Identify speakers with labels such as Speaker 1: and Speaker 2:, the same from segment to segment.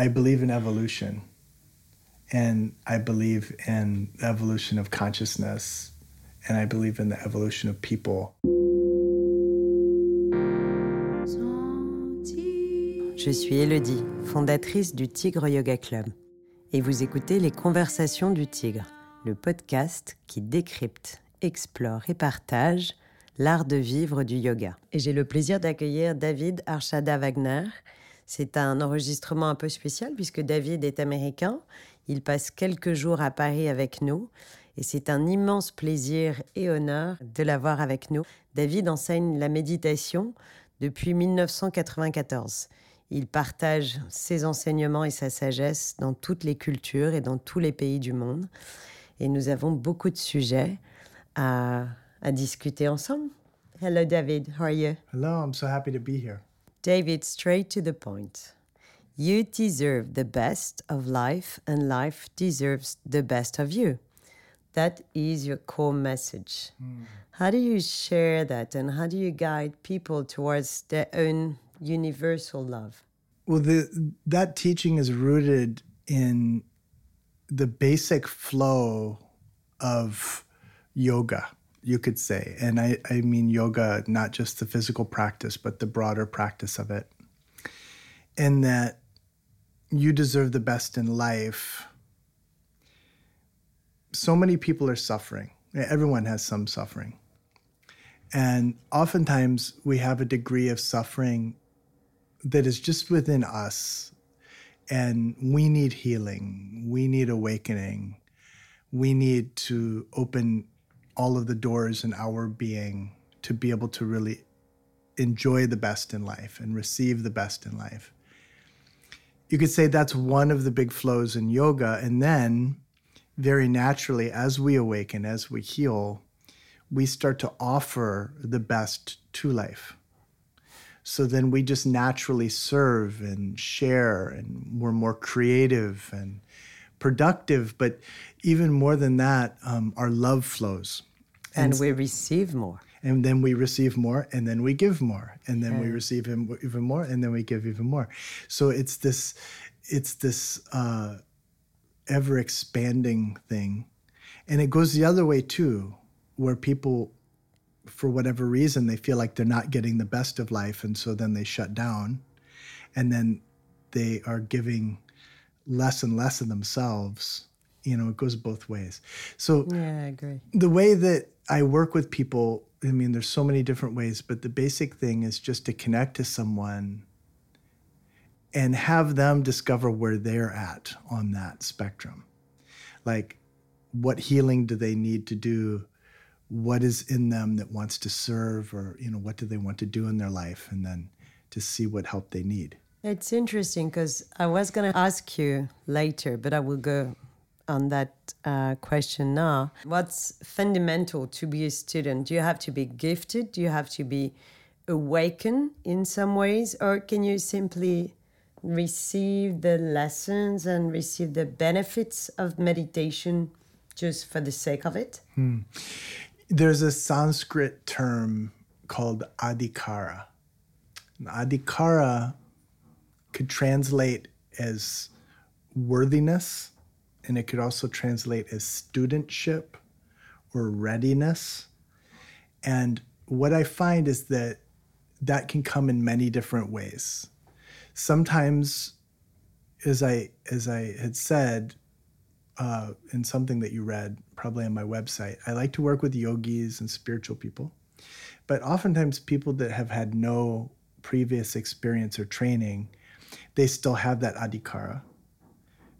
Speaker 1: I believe in evolution. And I believe in the evolution of consciousness. And I believe in the evolution of people.
Speaker 2: Je suis Elodie, fondatrice du Tigre Yoga Club. Et vous écoutez Les Conversations du Tigre, le podcast qui décrypte, explore et partage l'art de vivre du yoga. Et j'ai le plaisir d'accueillir David Arshada Wagner. C'est un enregistrement un peu spécial puisque David est américain. Il passe quelques jours à Paris avec nous et c'est un immense plaisir et honneur de l'avoir avec nous. David enseigne la méditation depuis 1994. Il partage ses enseignements et sa sagesse dans toutes les cultures et dans tous les pays du monde. Et nous avons beaucoup de sujets à, à discuter ensemble. Hello, David. How are you?
Speaker 1: Hello, I'm so happy to be here.
Speaker 2: David, straight to the point. You deserve the best of life, and life deserves the best of you. That is your core message. Hmm. How do you share that, and how do you guide people towards their own universal love?
Speaker 1: Well, the, that teaching is rooted in the basic flow of yoga, you could say. And I, I mean yoga, not just the physical practice, but the broader practice of it. And that you deserve the best in life. So many people are suffering. Everyone has some suffering. And oftentimes we have a degree of suffering that is just within us. And we need healing. We need awakening. We need to open all of the doors in our being to be able to really enjoy the best in life and receive the best in life. You could say that's one of the big flows in yoga. And then, very naturally, as we awaken, as we heal, we start to offer the best to life. So then we just naturally serve and share, and we're more creative and productive. But even more than that, um, our love flows.
Speaker 2: And, we receive more.
Speaker 1: And then we receive more, and then we give more, and then we receive even more, and then we give even more. So it's this, it's this uh, ever expanding thing, and it goes the other way too, where people for whatever reason they feel like they're not getting the best of life and so then they shut down and then they are giving less and less of themselves you know it goes both ways. So
Speaker 2: Yeah, I agree.
Speaker 1: the way that i work with people i mean there's so many different ways but the basic thing is just to connect to someone and have them discover where they're at on that spectrum. Like what healing do they need to do? What is in them that wants to serve or you know what do they want to do in their life? And then to see what help they need.
Speaker 2: It's interesting because I was going to ask you later, but I will go on that uh, question now. What's fundamental to be a student? Do you have to be gifted? Do you have to be awakened in some ways? Or can you simply receive the lessons and receive the benefits of meditation just for the sake of it?
Speaker 1: there's a sanskrit term called adhikara And adhikara could translate as worthiness and it could also translate as studentship or readiness. And what i find is that that can come in many different ways. Sometimes as i as i had said uh, in something that you read probably on my website i like to work with yogis and spiritual people. But oftentimes people that have had no previous experience or training they still have that adhikara.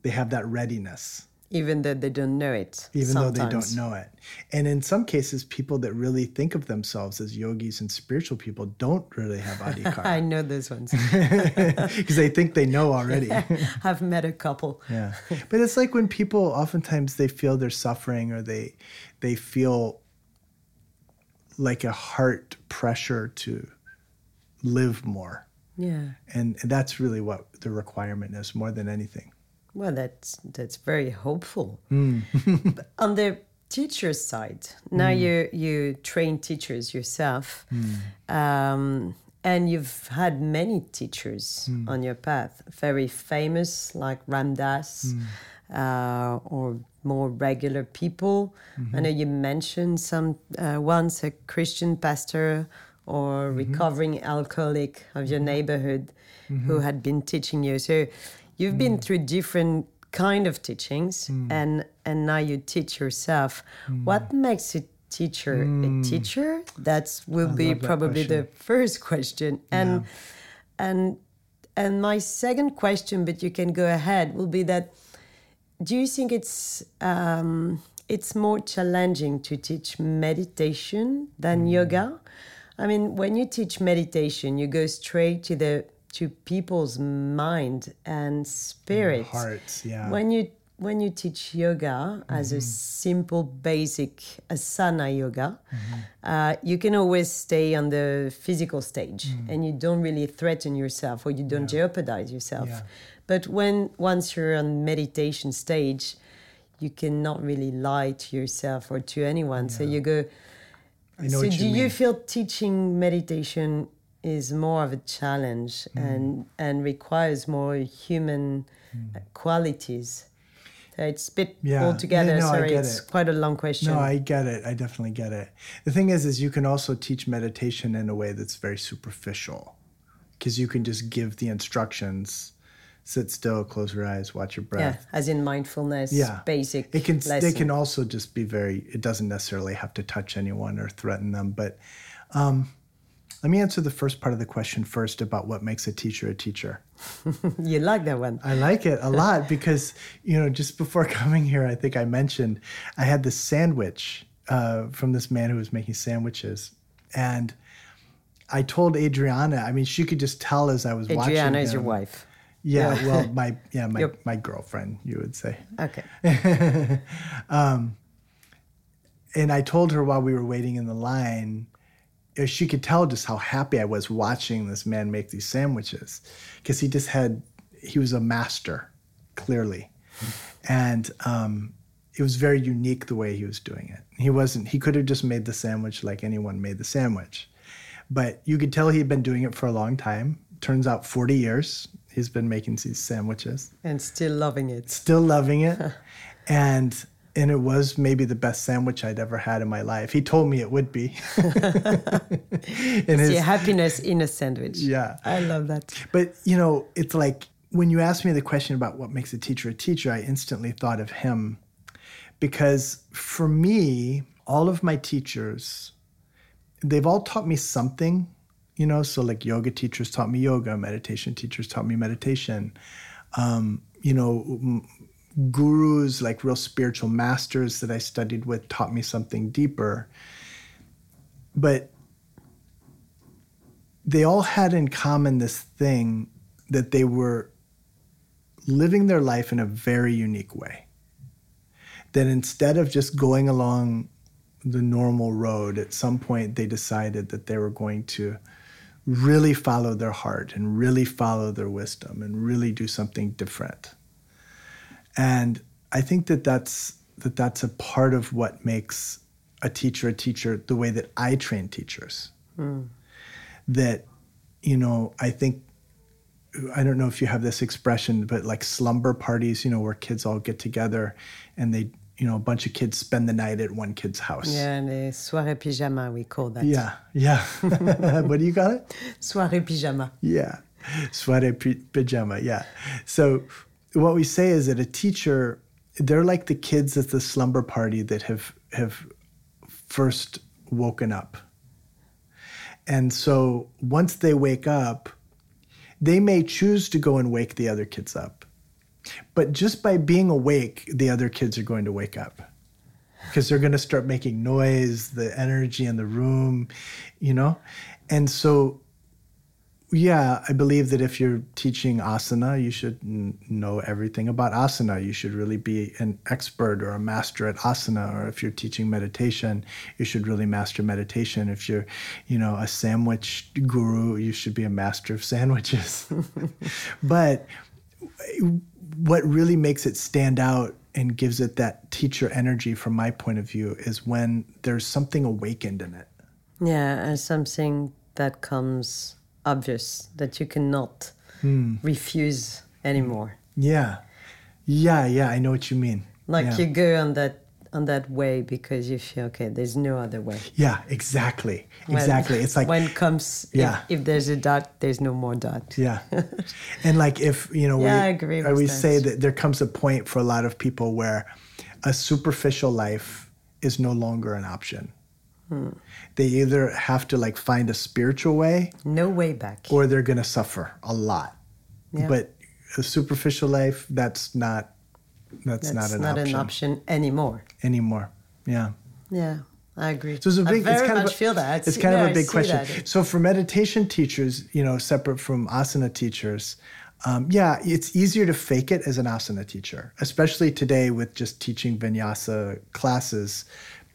Speaker 1: They have that readiness
Speaker 2: Even though they don't know it.
Speaker 1: even though they don't know it. And in some cases, people that really think of themselves as yogis and spiritual people don't really have
Speaker 2: I know those ones.
Speaker 1: because they think they know already.
Speaker 2: I've met a couple.
Speaker 1: yeah, but it's like when people oftentimes they feel they're suffering or they they feel like a heart pressure to live more,
Speaker 2: Yeah.
Speaker 1: and, and that's really what the requirement is more than anything.
Speaker 2: Well, that's that's very hopeful. But on the teacher's side, now you you train teachers yourself,
Speaker 1: Hmm.
Speaker 2: um, and you've had many teachers
Speaker 1: Hmm.
Speaker 2: on your path, very famous like Ramdas,
Speaker 1: Hmm.
Speaker 2: uh, or more regular people.
Speaker 1: Mm-hmm.
Speaker 2: I know you mentioned some uh, once a Christian pastor or
Speaker 1: Mm-hmm.
Speaker 2: recovering alcoholic of your neighborhood who had been teaching you. So you've been
Speaker 1: Mm.
Speaker 2: through different kind of teachings, and and now you teach yourself.
Speaker 1: Mm.
Speaker 2: What makes a teacher a teacher? That will be probably the first question. And and and my second question, but you can go ahead, will be that do you think it's um, it's more challenging to teach meditation than yoga? I mean, when you teach meditation, you go straight to the to people's mind and spirit.
Speaker 1: Hearts, yeah.
Speaker 2: When you when you teach yoga as a mm-hmm. simple, basic asana yoga, mm-hmm. uh, you can always stay on the physical stage, mm. and you don't really threaten yourself or you don't jeopardize yourself.
Speaker 1: Yeah.
Speaker 2: But when once you're on meditation stage, you cannot really lie to yourself or to anyone. So you go.
Speaker 1: I know
Speaker 2: so
Speaker 1: what
Speaker 2: do
Speaker 1: you
Speaker 2: you feel teaching meditation is more of a challenge
Speaker 1: Mm.
Speaker 2: and and requires more human uh, qualities? So it's a bit
Speaker 1: Yeah. Yeah,
Speaker 2: altogether.
Speaker 1: no, I
Speaker 2: sorry, it's
Speaker 1: it.
Speaker 2: quite a long question.
Speaker 1: No, I get it. I definitely get it. The thing is, is you can also teach meditation in a way that's very superficial, because you can just give the instructions, sit still, close your eyes, watch your breath.
Speaker 2: yeah, as in mindfulness,
Speaker 1: Yeah.
Speaker 2: basic.
Speaker 1: It can. They can also just be very. It doesn't necessarily have to touch anyone or threaten them. But um, let me answer the first part of the question first about what makes a teacher a teacher.
Speaker 2: you like that one.
Speaker 1: I like it a lot because, you know, just before coming here, I think I mentioned I had this sandwich uh, from this man who was making sandwiches. And I told Adriana, I mean, she could just tell as I was watching.
Speaker 2: Adriana is your wife.
Speaker 1: Yeah, well, my yeah, my,
Speaker 2: Your-
Speaker 1: my girlfriend, you would say.
Speaker 2: Okay.
Speaker 1: And I told her while we were waiting in the line, she could tell just how happy I was watching this man make these sandwiches because he just had, he was a master, clearly. And um, it was very unique the way he was doing it. He wasn't, he could have just made the sandwich like anyone made the sandwich. But you could tell he'd been doing it for a long time. Turns out 40 years he's been making these sandwiches
Speaker 2: And still loving it.
Speaker 1: still loving it and and it was maybe the best sandwich I'd ever had in my life. He told me it would be. in his,
Speaker 2: happiness in a sandwich.
Speaker 1: yeah.
Speaker 2: I love that.
Speaker 1: But you know, it's like when you asked me the question about what makes a teacher a teacher, I instantly thought of him because for me, all of my teachers, they've all taught me something, you know. So like yoga teachers taught me yoga, meditation teachers taught me meditation. Um, you know, gurus like real spiritual masters that I studied with taught me something deeper. But they all had in common this thing that they were living their life in a very unique way. That instead of just going along the normal road, at some point they decided that they were going to really follow their heart and really follow their wisdom and really do something different. And I think that that's that that's a part of what makes a teacher a teacher the way that I train teachers. Hmm. That you know i think i don't know if you have this expression but like slumber parties you know where kids all get together and they you know a bunch of kids spend the night at one kid's house.
Speaker 2: Yeah, les soirées pyjama, we call that.
Speaker 1: yeah yeah. What do you call it?
Speaker 2: Soirée pyjama.
Speaker 1: yeah soiree p- pajama yeah. So what we say is that a teacher they're like the kids at the slumber party that have have first woken up. And so once they wake up they may choose to go and wake the other kids up. But just by being awake the other kids are going to wake up. Because they're going to start making noise the energy in the room you know? And so yeah, I believe that if you're teaching asana, you should n- know everything about asana. You should really be an expert or a master at asana. Or if you're teaching meditation, you should really master meditation. If you're, you know, a sandwich guru, you should be a master of sandwiches. but what really makes it stand out and gives it that teacher energy, from my point of view, is when there's something awakened in it.
Speaker 2: Yeah, and something that comes obvious that you cannot
Speaker 1: Hmm.
Speaker 2: refuse anymore.
Speaker 1: Yeah. Yeah, yeah, I know what you mean.
Speaker 2: Like
Speaker 1: yeah.
Speaker 2: you go on that on that way because you feel okay. There's no other way.
Speaker 1: Yeah, exactly.
Speaker 2: When-
Speaker 1: Exactly. It's like
Speaker 2: when comes
Speaker 1: Yeah.
Speaker 2: if, there's a dot, there's no more dot.
Speaker 1: Yeah. and like if, you know,
Speaker 2: Yeah,
Speaker 1: we,
Speaker 2: I agree with
Speaker 1: we
Speaker 2: that.
Speaker 1: say that there comes a point for a lot of people where a superficial life is no longer an option.
Speaker 2: Hmm.
Speaker 1: They either have to like find a spiritual way
Speaker 2: No way back.
Speaker 1: or they're going to suffer a lot.
Speaker 2: Yeah.
Speaker 1: But a superficial life, that's not that's,
Speaker 2: That's
Speaker 1: not an
Speaker 2: not
Speaker 1: option
Speaker 2: an option anymore.
Speaker 1: anymore. Yeah.
Speaker 2: Yeah, I agree.
Speaker 1: So it's a big.
Speaker 2: I very
Speaker 1: it's kind
Speaker 2: much
Speaker 1: of a,
Speaker 2: feel that.
Speaker 1: It's kind
Speaker 2: Yeah,
Speaker 1: of a big
Speaker 2: see
Speaker 1: question.
Speaker 2: that.
Speaker 1: So for meditation teachers, you know, separate from asana teachers, um, yeah, it's easier to fake it as an asana teacher, especially today with just teaching vinyasa classes.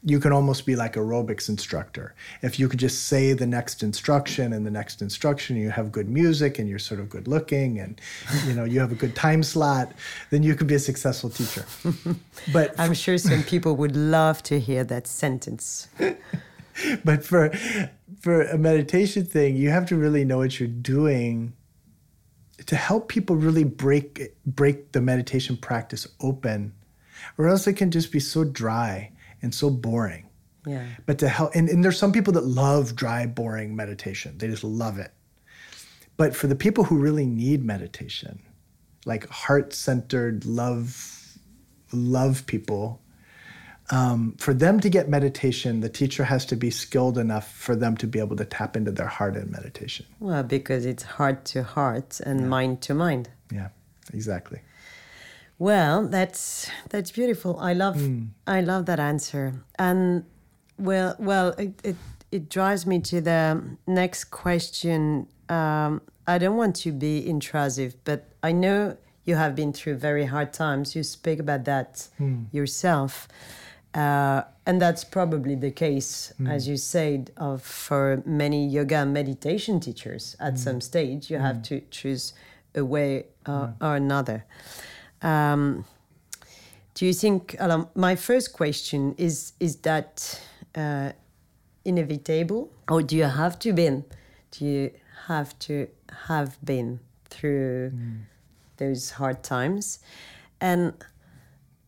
Speaker 1: You can almost be like a aerobics instructor. If you could just say the next instruction and the next instruction, you have good music and you're sort of good looking and you know you have a good time slot, then you could be a successful teacher. But
Speaker 2: I'm sure some people would love to hear that sentence.
Speaker 1: but for for a meditation thing you have to really know what you're doing to help people really break break the meditation practice open or else it can just be so dry and so boring.
Speaker 2: Yeah.
Speaker 1: but to help and, and there's some people that love dry boring meditation. They just love it. But for the people who really need meditation like heart-centered love love people um, for them to get meditation the teacher has to be skilled enough for them to be able to tap into their heart in meditation.
Speaker 2: Well, because it's heart to heart and mind to mind.
Speaker 1: yeah exactly
Speaker 2: Well, that's that's beautiful. I love I love that answer. And well, well, it it, it drives me to the next question. Um, I don't want to be intrusive, but I know you have been through very hard times. You speak about that yourself. Uh, and that's probably the case, as you said, of for many yoga meditation teachers. At some stage, you have to choose a way uh, or another. Um, do you think? Um, my first question is: Is that uh, inevitable, or do you have to been? Do you have to have been through those hard times? And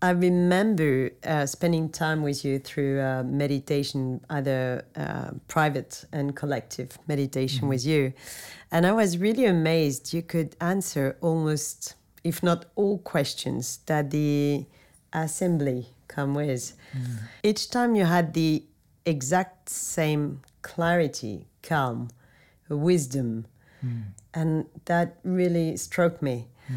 Speaker 2: I remember uh, spending time with you through uh, meditation, either uh, private and collective meditation with you. And I was really amazed you could answer almost, if not all questions that the assembly come with. Hmm. Each time you had the exact same clarity, calm, wisdom. Hmm. And that really struck me. Hmm.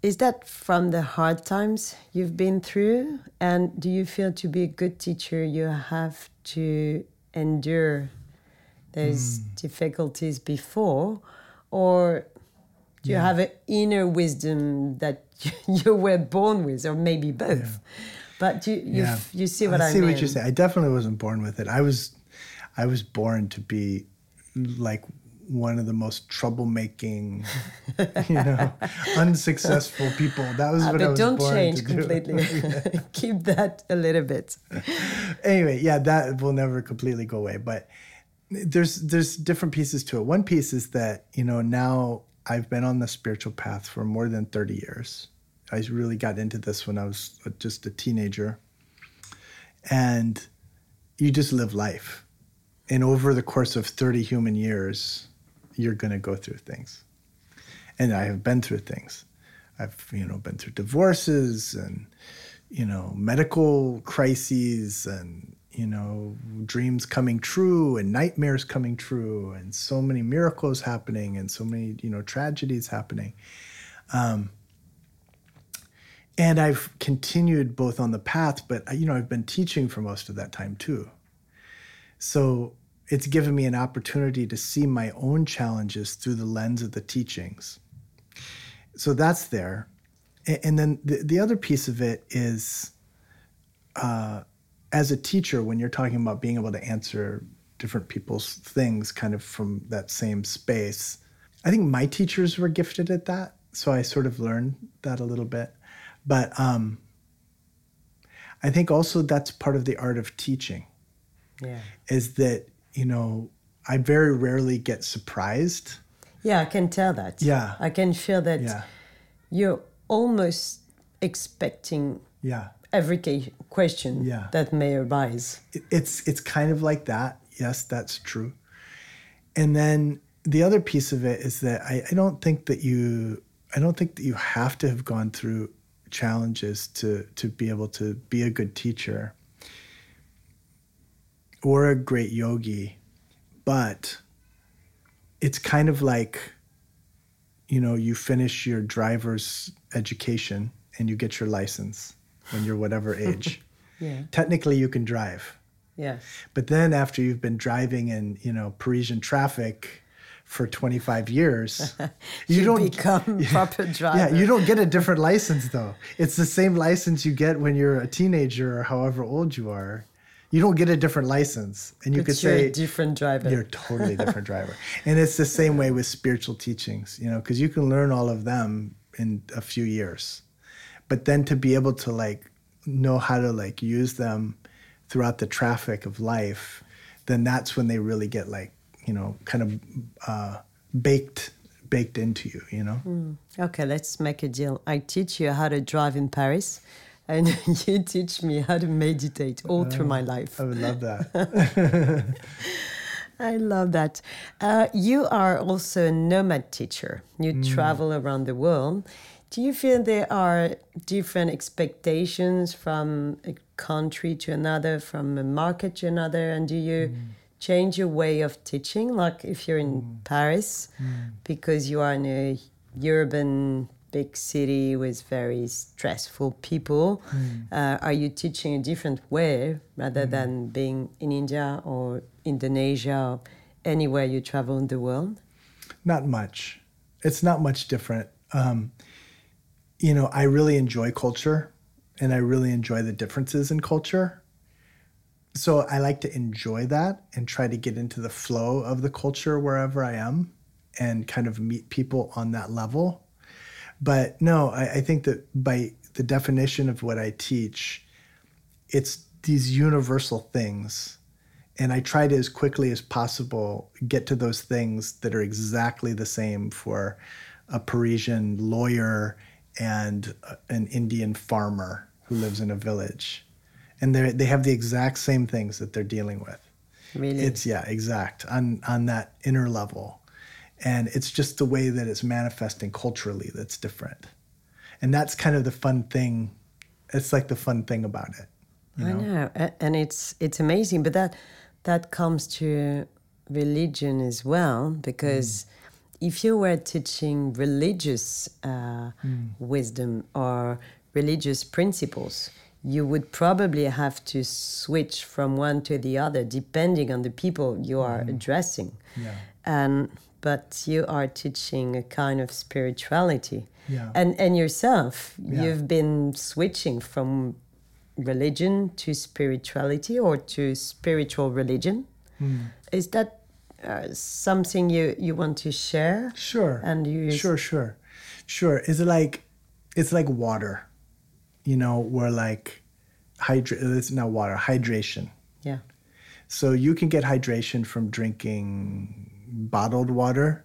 Speaker 2: Is that from the hard times you've been through? And do you feel to be a good teacher, you have to endure those difficulties before? Or you have an inner wisdom that you were born with, or maybe both? But you, you,
Speaker 1: yeah
Speaker 2: you see what I,
Speaker 1: see
Speaker 2: mean?
Speaker 1: what you're saying i definitely wasn't born with it i was i was born to be like one of the most troublemaking you know unsuccessful people that was
Speaker 2: Uh,
Speaker 1: what i was
Speaker 2: don't
Speaker 1: born
Speaker 2: change
Speaker 1: to do.
Speaker 2: completely. Keep that a little bit.
Speaker 1: anyway, yeah, that will never completely go away. But there's there's different pieces to it. One piece is that you know now I've been on the spiritual path for more than thirty years. I really got into this when I was uh, just a teenager, and you just live life, and over the course of thirty human years, you're going to go through things, and I have been through things. I've you know been through divorces and you know medical crises and you know dreams coming true and nightmares coming true and so many miracles happening and so many you know tragedies happening. Um, and i've continued both on the path but you know i've been teaching for most of that time too. So it's given me an opportunity to see my own challenges through the lens of the teachings. So that's there. And then the, the other piece of it is uh, as a teacher when you're talking about being able to answer different people's things kind of from that same space i think my teachers were gifted at that so i sort of learned that a little bit but um, i think also that's part of the art of teaching
Speaker 2: Yeah.
Speaker 1: is that you know I very rarely get surprised
Speaker 2: Yeah, I can tell that.
Speaker 1: Yeah.
Speaker 2: I can feel that
Speaker 1: Yeah.
Speaker 2: you're almost expecting
Speaker 1: Yeah.
Speaker 2: Every ca- question
Speaker 1: Yeah.
Speaker 2: that may arise.
Speaker 1: It's it's kind of like that. Yes, that's true. And then the other piece of it is that I, I don't think that you I don't think that you have to have gone through challenges to to be able to be a good teacher or a great yogi, but it's kind of like you know you finish your driver's education and you get your license when you're whatever age.
Speaker 2: Yeah.
Speaker 1: Technically, you can drive.
Speaker 2: Yeah.
Speaker 1: But then after you've been driving in, you know, Parisian traffic for 25 years, you,
Speaker 2: You
Speaker 1: don't
Speaker 2: become proper driver.
Speaker 1: Yeah, you don't get a different license though. It's the same license you get when you're a teenager or however old you are. You don't get a different license. And you
Speaker 2: But
Speaker 1: could
Speaker 2: you're
Speaker 1: say
Speaker 2: a different driver.
Speaker 1: you're a totally different driver. And it's the same way with spiritual teachings, you know, because you can learn all of them in a few years. But then to be able to like know how to like use them throughout the traffic of life, then that's when they really get like, you know, kind of uh, baked baked into you, you know?
Speaker 2: Okay, let's make a deal. I teach you how to drive in Paris, and you teach me how to meditate all through my life.
Speaker 1: I would love that.
Speaker 2: I love that. Uh, you are also a nomad teacher. You
Speaker 1: Mm.
Speaker 2: travel around the world. Do you feel there are different expectations from a country to another, from a market to another? And do you
Speaker 1: Mm.
Speaker 2: change your way of teaching? Like if you're in
Speaker 1: Mm.
Speaker 2: Paris, because you are in a urban big city with very stressful people,
Speaker 1: Mm.
Speaker 2: uh, are you teaching a different way rather than being in India or Indonesia or anywhere you travel in the world?
Speaker 1: Not much. It's not much different. Um, you know, I really enjoy culture and I really enjoy the differences in culture. So I like to enjoy that and try to get into the flow of the culture wherever I am and kind of meet people on that level. But no, I, I think that by the definition of what I teach, it's these universal things and I try to as quickly as possible get to those things that are exactly the same for a Parisian lawyer and uh, an Indian farmer who lives in a village, and they they have the exact same things that they're dealing with.
Speaker 2: Really?
Speaker 1: It's yeah, exact on on that inner level, and it's just the way that it's manifesting culturally that's different, and that's kind of the fun thing. It's like the fun thing about it. you
Speaker 2: I know, and it's it's amazing. But that that comes to religion as well, because if you were teaching religious uh, wisdom or religious principles, you would probably have to switch from one to the other depending on the people you are addressing.
Speaker 1: Yeah.
Speaker 2: And but you are teaching a kind of spirituality.
Speaker 1: Yeah.
Speaker 2: And and yourself,
Speaker 1: Yeah.
Speaker 2: you've been switching from religion to spirituality or to spiritual religion.
Speaker 1: Hmm.
Speaker 2: Is that uh, something you, you want to share?
Speaker 1: Sure.
Speaker 2: And you
Speaker 1: sure, sure, sure. Is it like it's like water, you know, where like hydra it's not water, hydration.
Speaker 2: Yeah.
Speaker 1: So you can get hydration from drinking bottled water.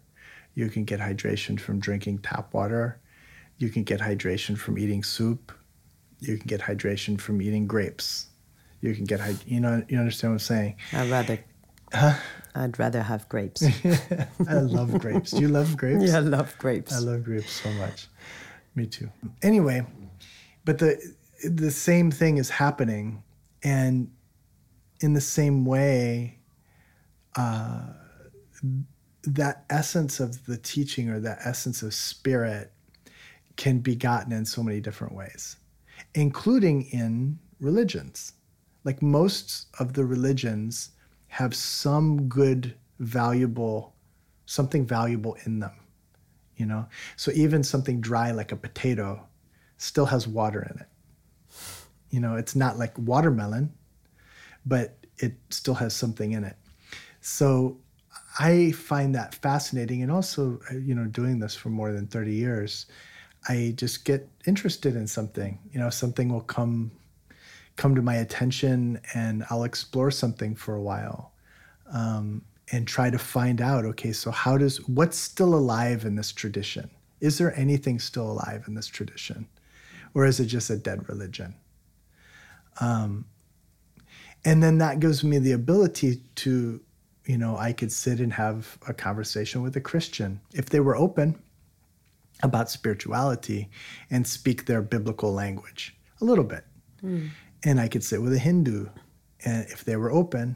Speaker 1: You can get hydration from drinking tap water. You can get hydration from eating soup. You can get hydration from eating grapes. You can get you know you understand what I'm saying?
Speaker 2: I'd rather I'd rather have grapes.
Speaker 1: I love grapes. Do you love grapes?
Speaker 2: yeah, I love grapes.
Speaker 1: I love grapes so much. Me too. Anyway, but the the same thing is happening, and in the same way, uh, that essence of the teaching or that essence of spirit can be gotten in so many different ways, including in religions. Like most of the religions have some good, valuable, something valuable in them you know? So even something dry like a potato still has water in it. You know it's not like watermelon but it still has something in it. So i find that fascinating and also you know doing this for more than 30 years i just get interested in something. You know something will come come to my attention and i'll explore something for a while um, and try to find out okay so how does what's still alive in this tradition? Is there anything still alive in this tradition? Or is it just a dead religion? Um, and then that gives me the ability to you know i could sit and have a conversation with a christian. If they were open about spirituality and speak their biblical language a little bit. Mm. And i could sit with a hindu and if they were open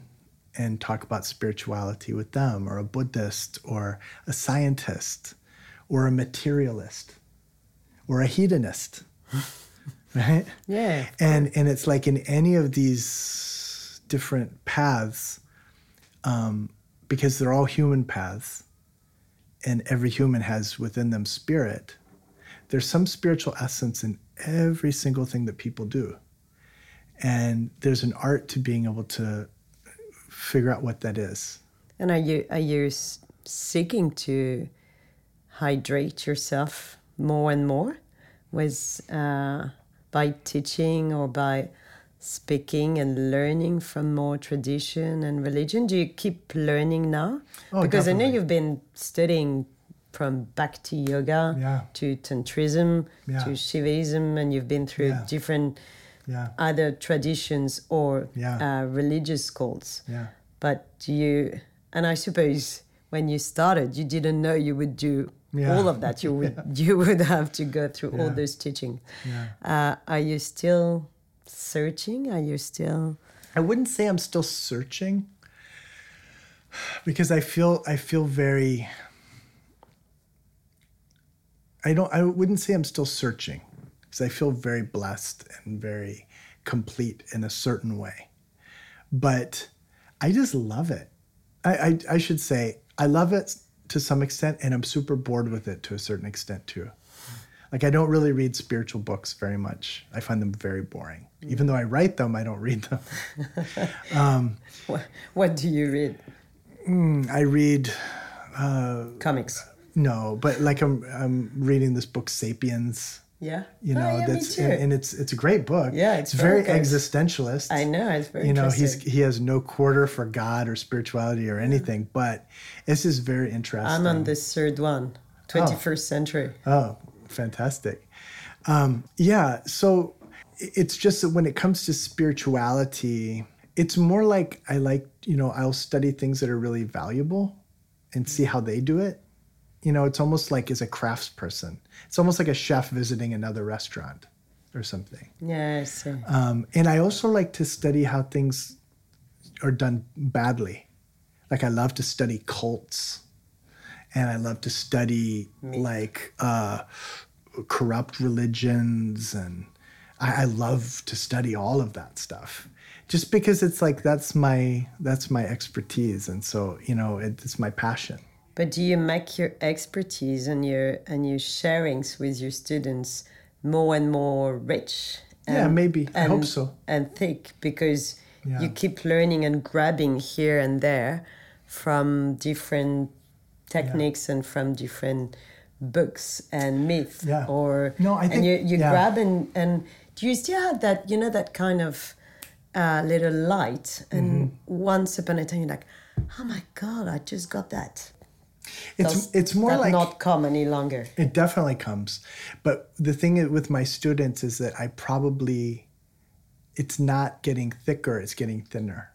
Speaker 1: and talk about spirituality with them, or a Buddhist, or a scientist, or a materialist, or a hedonist, right?
Speaker 2: Yeah.
Speaker 1: And and it's like in any of these different paths, um, because they're all human paths, and every human has within them spirit. There's some spiritual essence in every single thing that people do. And there's an art to being able to figure out what that is.
Speaker 2: And are you are you seeking to hydrate yourself more and more with uh, by teaching or by speaking and learning from more tradition and religion? Do you keep learning now?
Speaker 1: Oh,
Speaker 2: because
Speaker 1: definitely.
Speaker 2: I know you've been studying from Bhakti yoga
Speaker 1: yeah.
Speaker 2: to Tantrism
Speaker 1: yeah.
Speaker 2: to Shivaism, and you've been through
Speaker 1: yeah.
Speaker 2: different
Speaker 1: yeah.
Speaker 2: other traditions or
Speaker 1: Yeah.
Speaker 2: uh, religious cults.
Speaker 1: Yeah.
Speaker 2: But you, and I suppose when you started, you didn't know you would do
Speaker 1: Yeah.
Speaker 2: all of that. You would you would have to go through all those teaching.
Speaker 1: Yeah.
Speaker 2: Uh, are you still searching? Are you still?
Speaker 1: I wouldn't say I'm still searching because I feel I feel very I don't I wouldn't say I'm still searching because I feel very blessed and very complete in a certain way. But I just love it. I, I, I should say I love it to some extent and I'm super bored with it to a certain extent too. Like I don't really read spiritual books very much. I find them very boring. Mm. Even though I write them, I don't read them.
Speaker 2: Um, what, what do you read?
Speaker 1: Hmm, I read uh,
Speaker 2: Comics.
Speaker 1: no, but like I'm I'm reading this book Sapiens.
Speaker 2: Yeah.
Speaker 1: You
Speaker 2: Oh,
Speaker 1: know,
Speaker 2: yeah,
Speaker 1: that's and, and it's it's a great book.
Speaker 2: Yeah, it's
Speaker 1: very,
Speaker 2: very
Speaker 1: existentialist.
Speaker 2: I know it's very
Speaker 1: you know, he's he has no quarter for God or spirituality or anything, but it's just very interesting.
Speaker 2: I'm on the third one, 21st century.
Speaker 1: Oh, fantastic. Um, yeah, so it's just that when it comes to spirituality, it's more like I like, you know, I'll study things that are really valuable and see how they do it. You know, it's almost like as a crafts person, it's almost like a chef visiting another restaurant or something.
Speaker 2: Yes.
Speaker 1: Um, and I also like to study how things are done badly. Like I love to study cults, and I love to study like uh, corrupt religions, and I, I love to study all of that stuff. Just because it's like that's my that's my expertise, and so you know it, it's my passion.
Speaker 2: But do you make your expertise and your and your sharings with your students more and more rich?
Speaker 1: Yeah,
Speaker 2: and-
Speaker 1: maybe. I hope so.
Speaker 2: And thick because
Speaker 1: Yeah.
Speaker 2: you keep learning and grabbing here and there from different techniques and from different books and myths.
Speaker 1: Yeah.
Speaker 2: Or
Speaker 1: No, I think, and
Speaker 2: you you
Speaker 1: yeah.
Speaker 2: grab and and do you still have that you know that kind of uh, little light and
Speaker 1: Mm-hmm.
Speaker 2: once upon a time you're like oh my god I just got that.
Speaker 1: It's
Speaker 2: Does
Speaker 1: it's more like
Speaker 2: not come any longer.
Speaker 1: It definitely comes. But the thing with my students is that I probably, it's not getting thicker, it's getting thinner.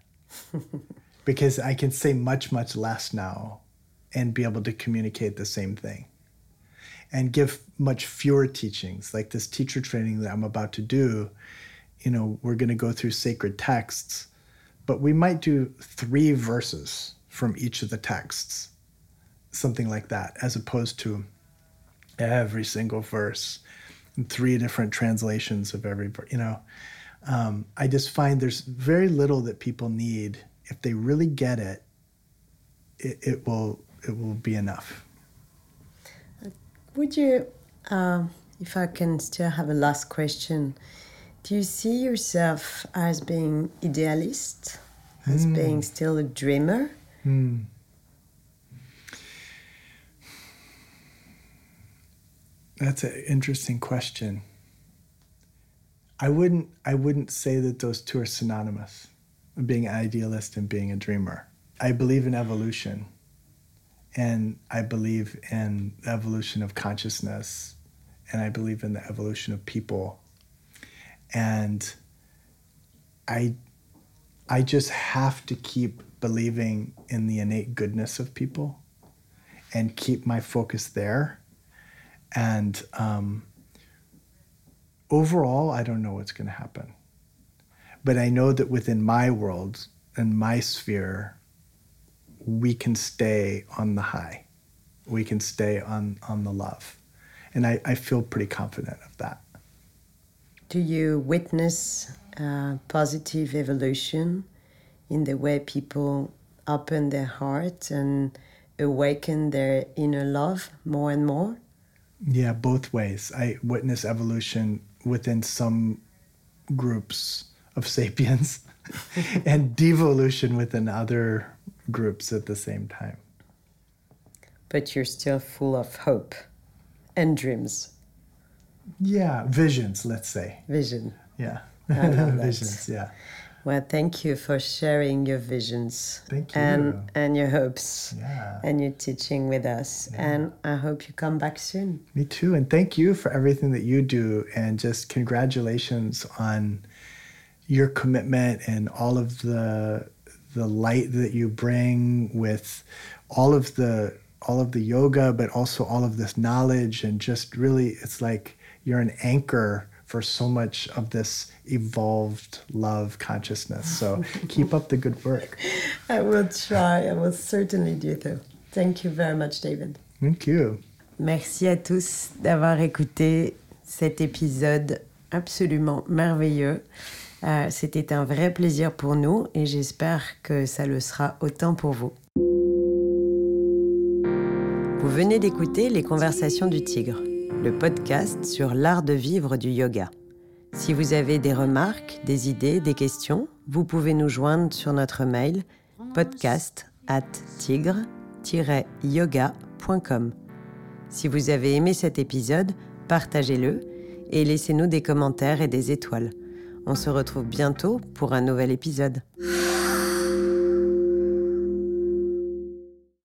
Speaker 1: because I can say much, much less now and be able to communicate the same thing and give much fewer teachings. Like this teacher training that I'm about to do, you know, we're going to go through sacred texts, but we might do three verses from each of the texts something like that, as opposed to every single verse and three different translations of every. You know, um, I just find there's very little that people need. If they really get it, it, it will it will be enough.
Speaker 2: Would you, um, if I can still have a last question, do you see yourself as being idealist, as
Speaker 1: Hmm.
Speaker 2: being still a dreamer?
Speaker 1: That's an interesting question. I wouldn't I wouldn't say that those two are synonymous, being an idealist and being a dreamer. I believe in evolution. And I believe in the evolution of consciousness. And I believe in the evolution of people. And I I just have to keep believing in the innate goodness of people and keep my focus there. And um, overall, I don't know what's going to happen. But I know that within my world and my sphere, we can stay on the high. We can stay on, on the love. And I, I feel pretty confident of that.
Speaker 2: Do you witness uh, positive evolution in the way people open their heart and awaken their inner love more and more?
Speaker 1: Yeah, both ways. I witness evolution within some groups of sapiens and devolution within other groups at the same time.
Speaker 2: But you're still full of hope and dreams.
Speaker 1: Yeah, visions, let's say.
Speaker 2: Vision.
Speaker 1: Yeah. visions, yeah.
Speaker 2: Well, thank you for sharing your visions
Speaker 1: Thank you.
Speaker 2: and and your hopes
Speaker 1: Yeah.
Speaker 2: and your teaching with us. And I hope you come back soon.
Speaker 1: Me too. And thank you for everything that you do. And just congratulations on your commitment and all of the the light that you bring with all of the all of the yoga, but also all of this knowledge and just really it's like you're an anchor for so much of this evolved love consciousness. So keep up the good work.
Speaker 2: I will try. I will certainly do so. Thank you very much, David.
Speaker 1: Thank you.
Speaker 2: Merci à tous d'avoir écouté cet épisode absolument merveilleux. Euh, C'était un vrai plaisir pour nous et j'espère que ça le sera autant pour vous. Vous venez d'écouter Les Conversations du Tigre, le podcast sur l'art de vivre du yoga. Si vous avez des remarques, des idées, des questions, vous pouvez nous joindre sur notre mail podcast at tigre-yoga.com. Si vous avez aimé cet épisode, partagez-le et laissez-nous des commentaires et des étoiles. On se retrouve bientôt pour un nouvel épisode.